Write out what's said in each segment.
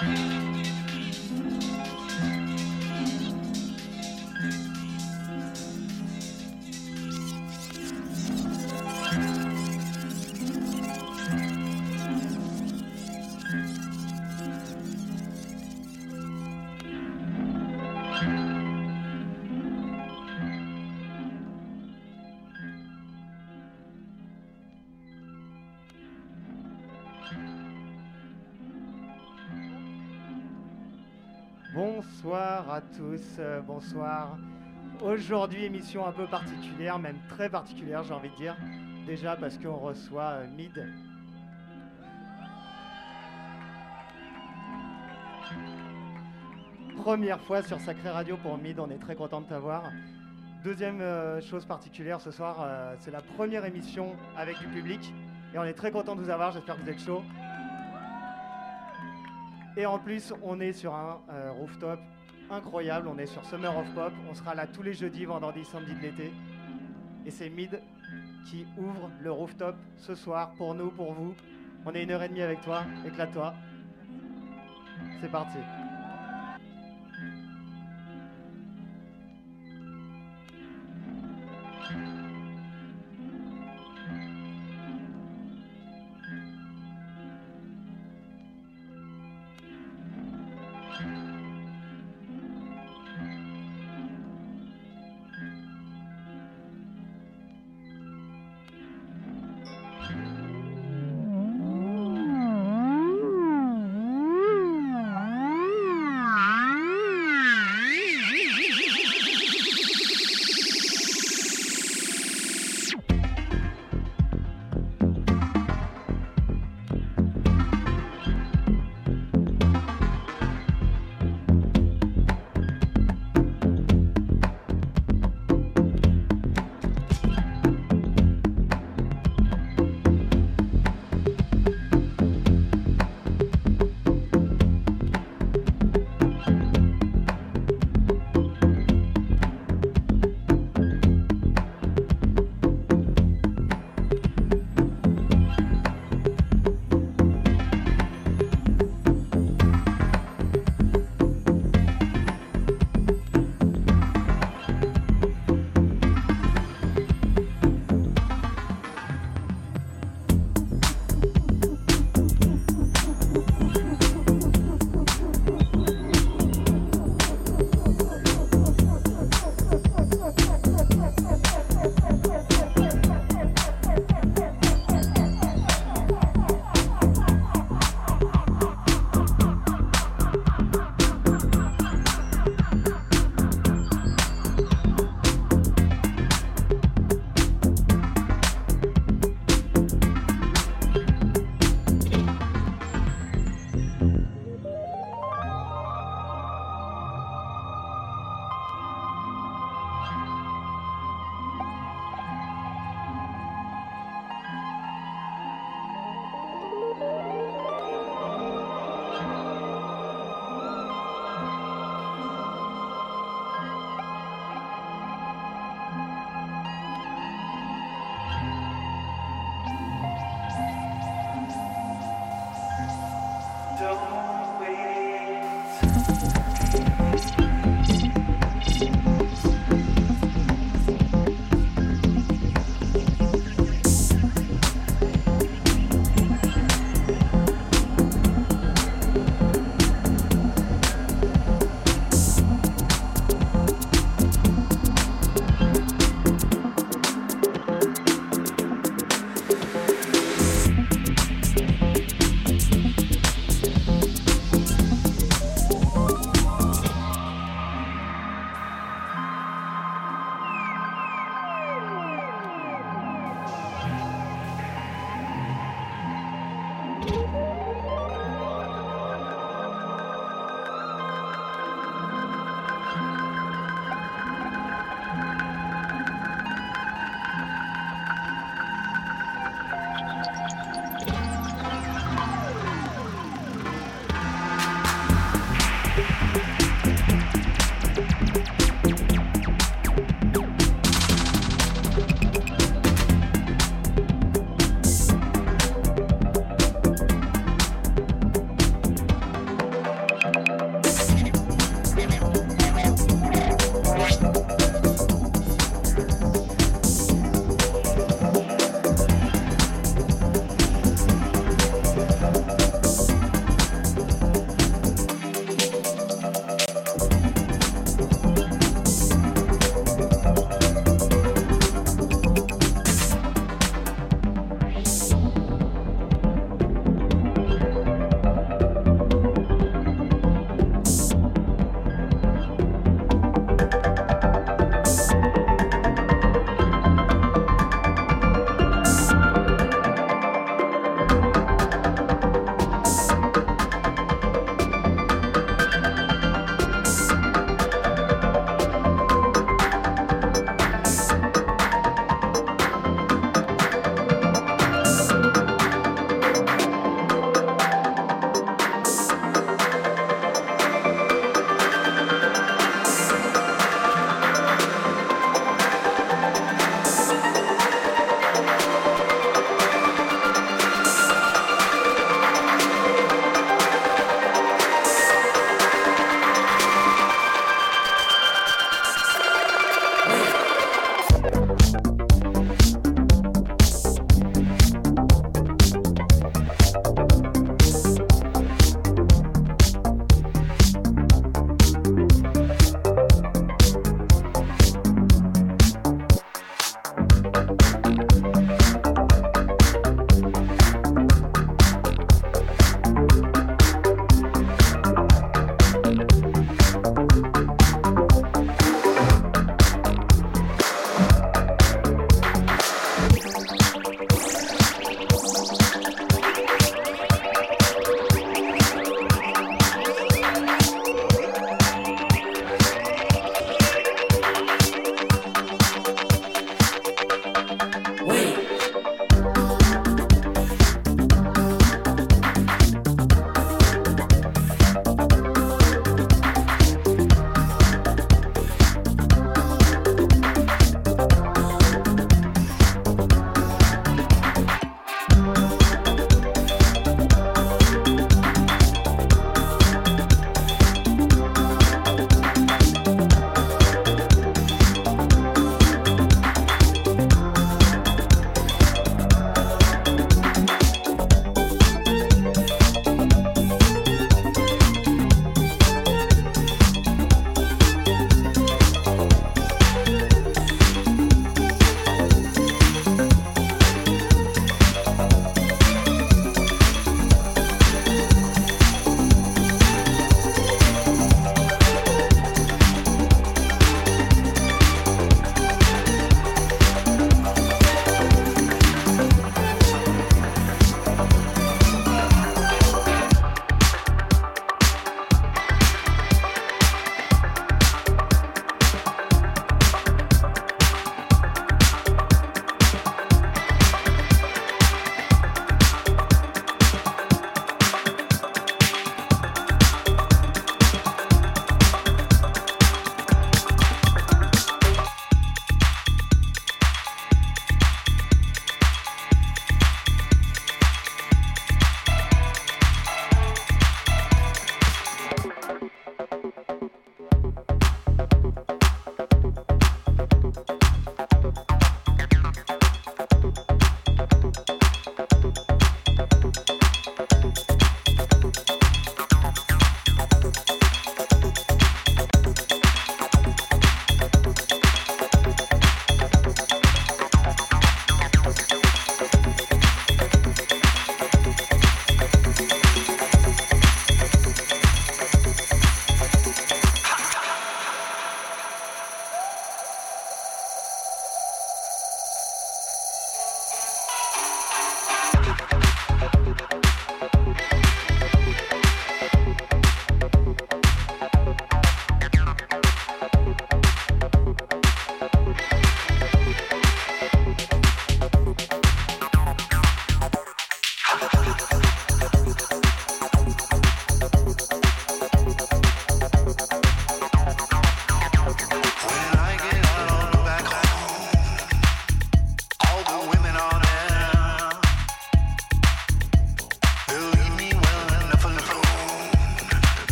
Bonsoir tous, euh, bonsoir. Aujourd'hui, émission un peu particulière, même très particulière, j'ai envie de dire. Déjà parce qu'on reçoit euh, Mid. Première fois sur Sacré Radio pour Mid, on est très content de t'avoir. Deuxième euh, chose particulière ce soir, c'est la première émission avec du public. Et on est très content de vous avoir, j'espère que vous êtes chaud. Et en plus, on est sur un rooftop incroyable. On est sur Summer of Pop. On sera là tous les jeudis, vendredis, samedi de l'été. Et c'est Mid qui ouvre le rooftop ce soir pour nous, pour vous. On est une heure et demie avec toi. Éclate-toi. C'est parti.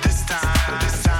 This time. This time.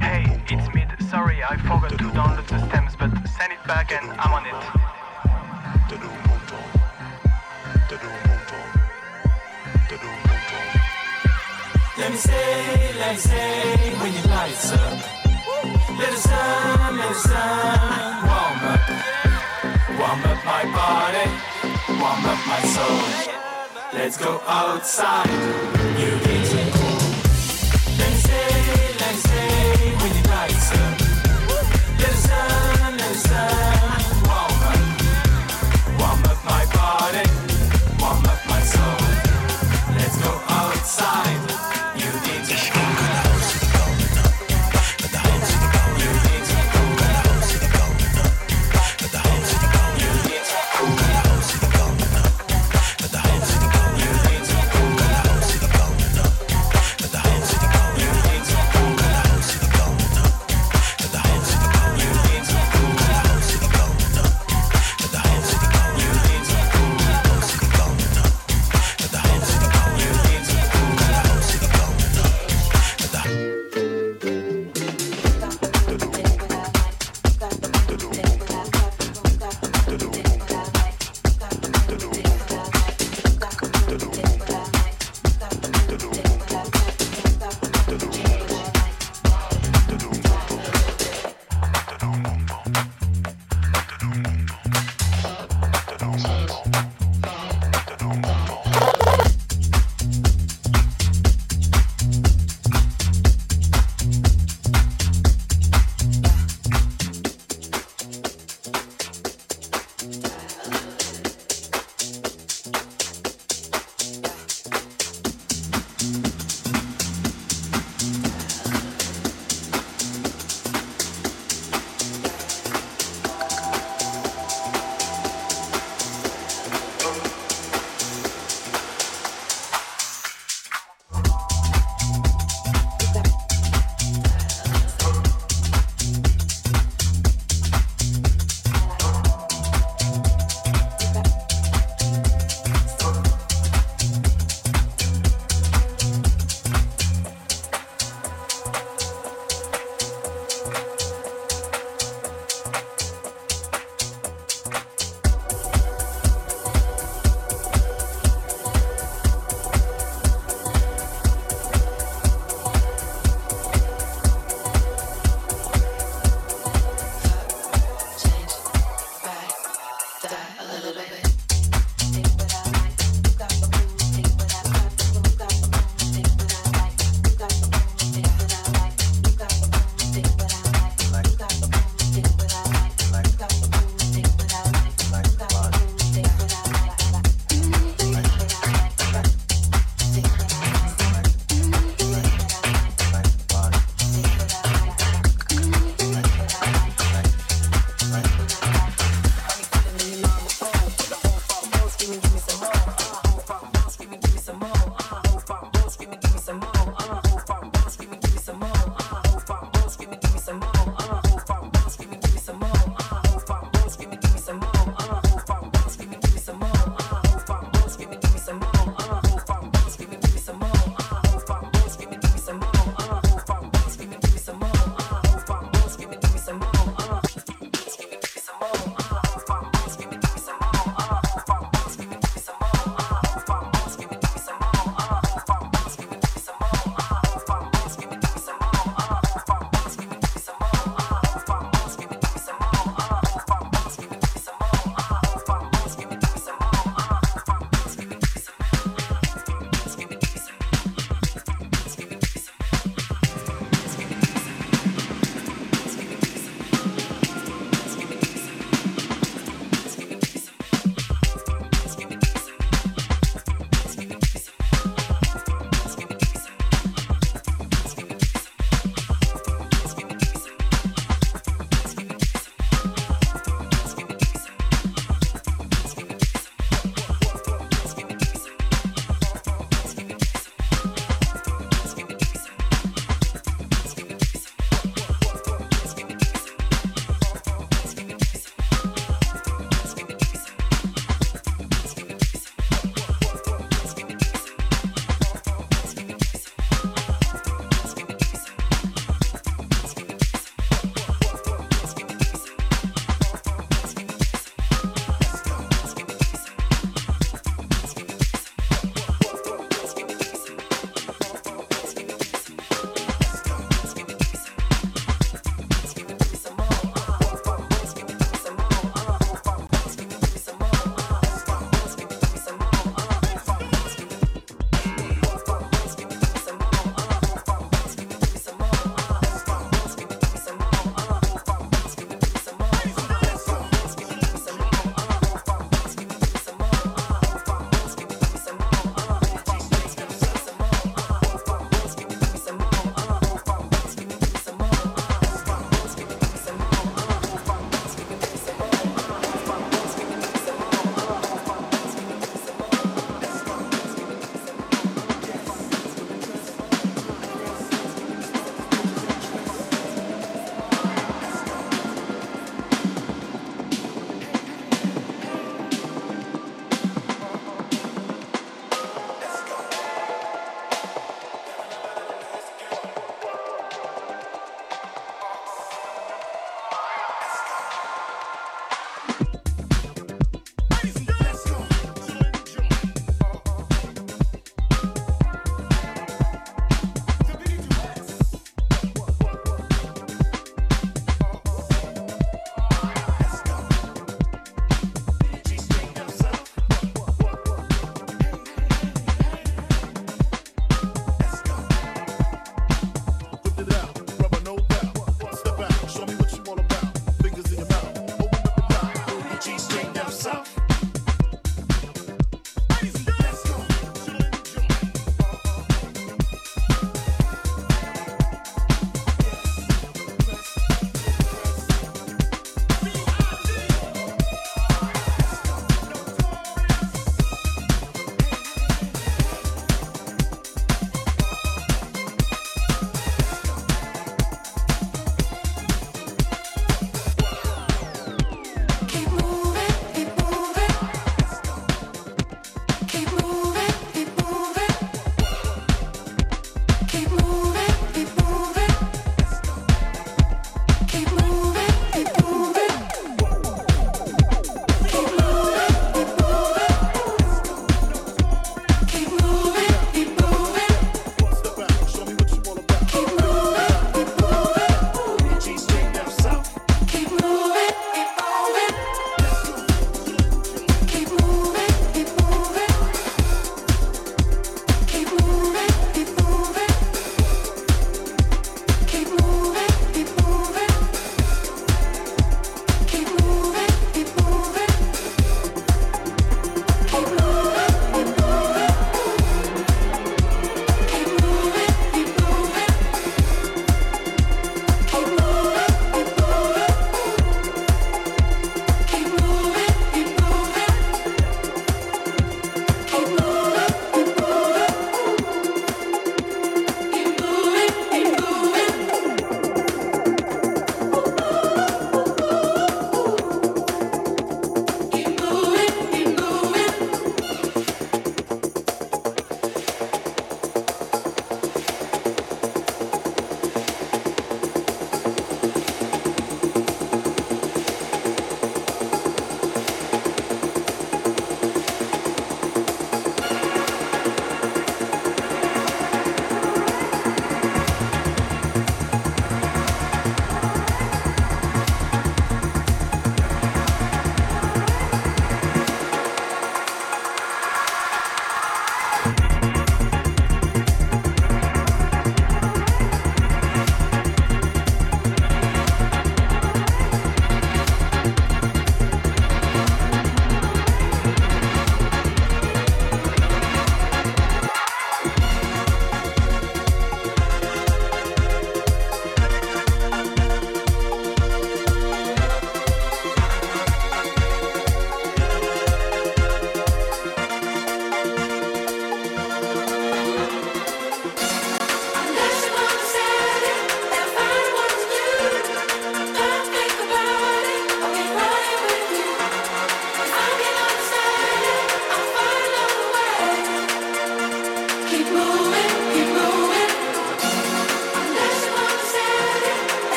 Hey, it's Mid. Sorry, I forgot to download the stems, but send it back and I'm on it. Let me say, let me say, when your lights up. Let the sun, let the sun warm up. Warm up my body, warm up my soul. Let's go outside. You can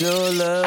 your love.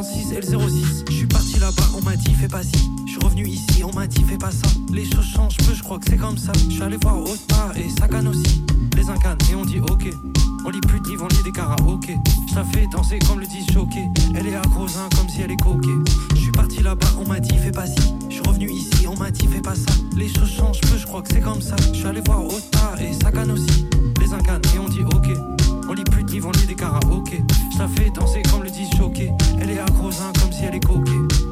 L06. Je suis parti là-bas, on m'a dit fais pas si. Je suis revenu ici, on m'a dit fais pas ça. Les choses changent peu, je crois que c'est comme ça. Je suis allé voir Ota et Sagan aussi. Les incannes et on dit ok. On lit plus de livres, on lit des karaokés. Je la fais danser comme le disent choqué. Elle est accro hein, comme si elle est coquée. Je suis parti là-bas, on m'a dit fais pas si. Je suis revenu ici, on m'a dit fais pas ça. Les choses changent peu, je crois que c'est comme ça. Je suis allé voir Ota et Sagan aussi. Les incannes et on dit ok. On lit plus de livres, on lit des karaokés. Je la fais danser comme le disent choqué. Elle est accro comme si elle est coquée.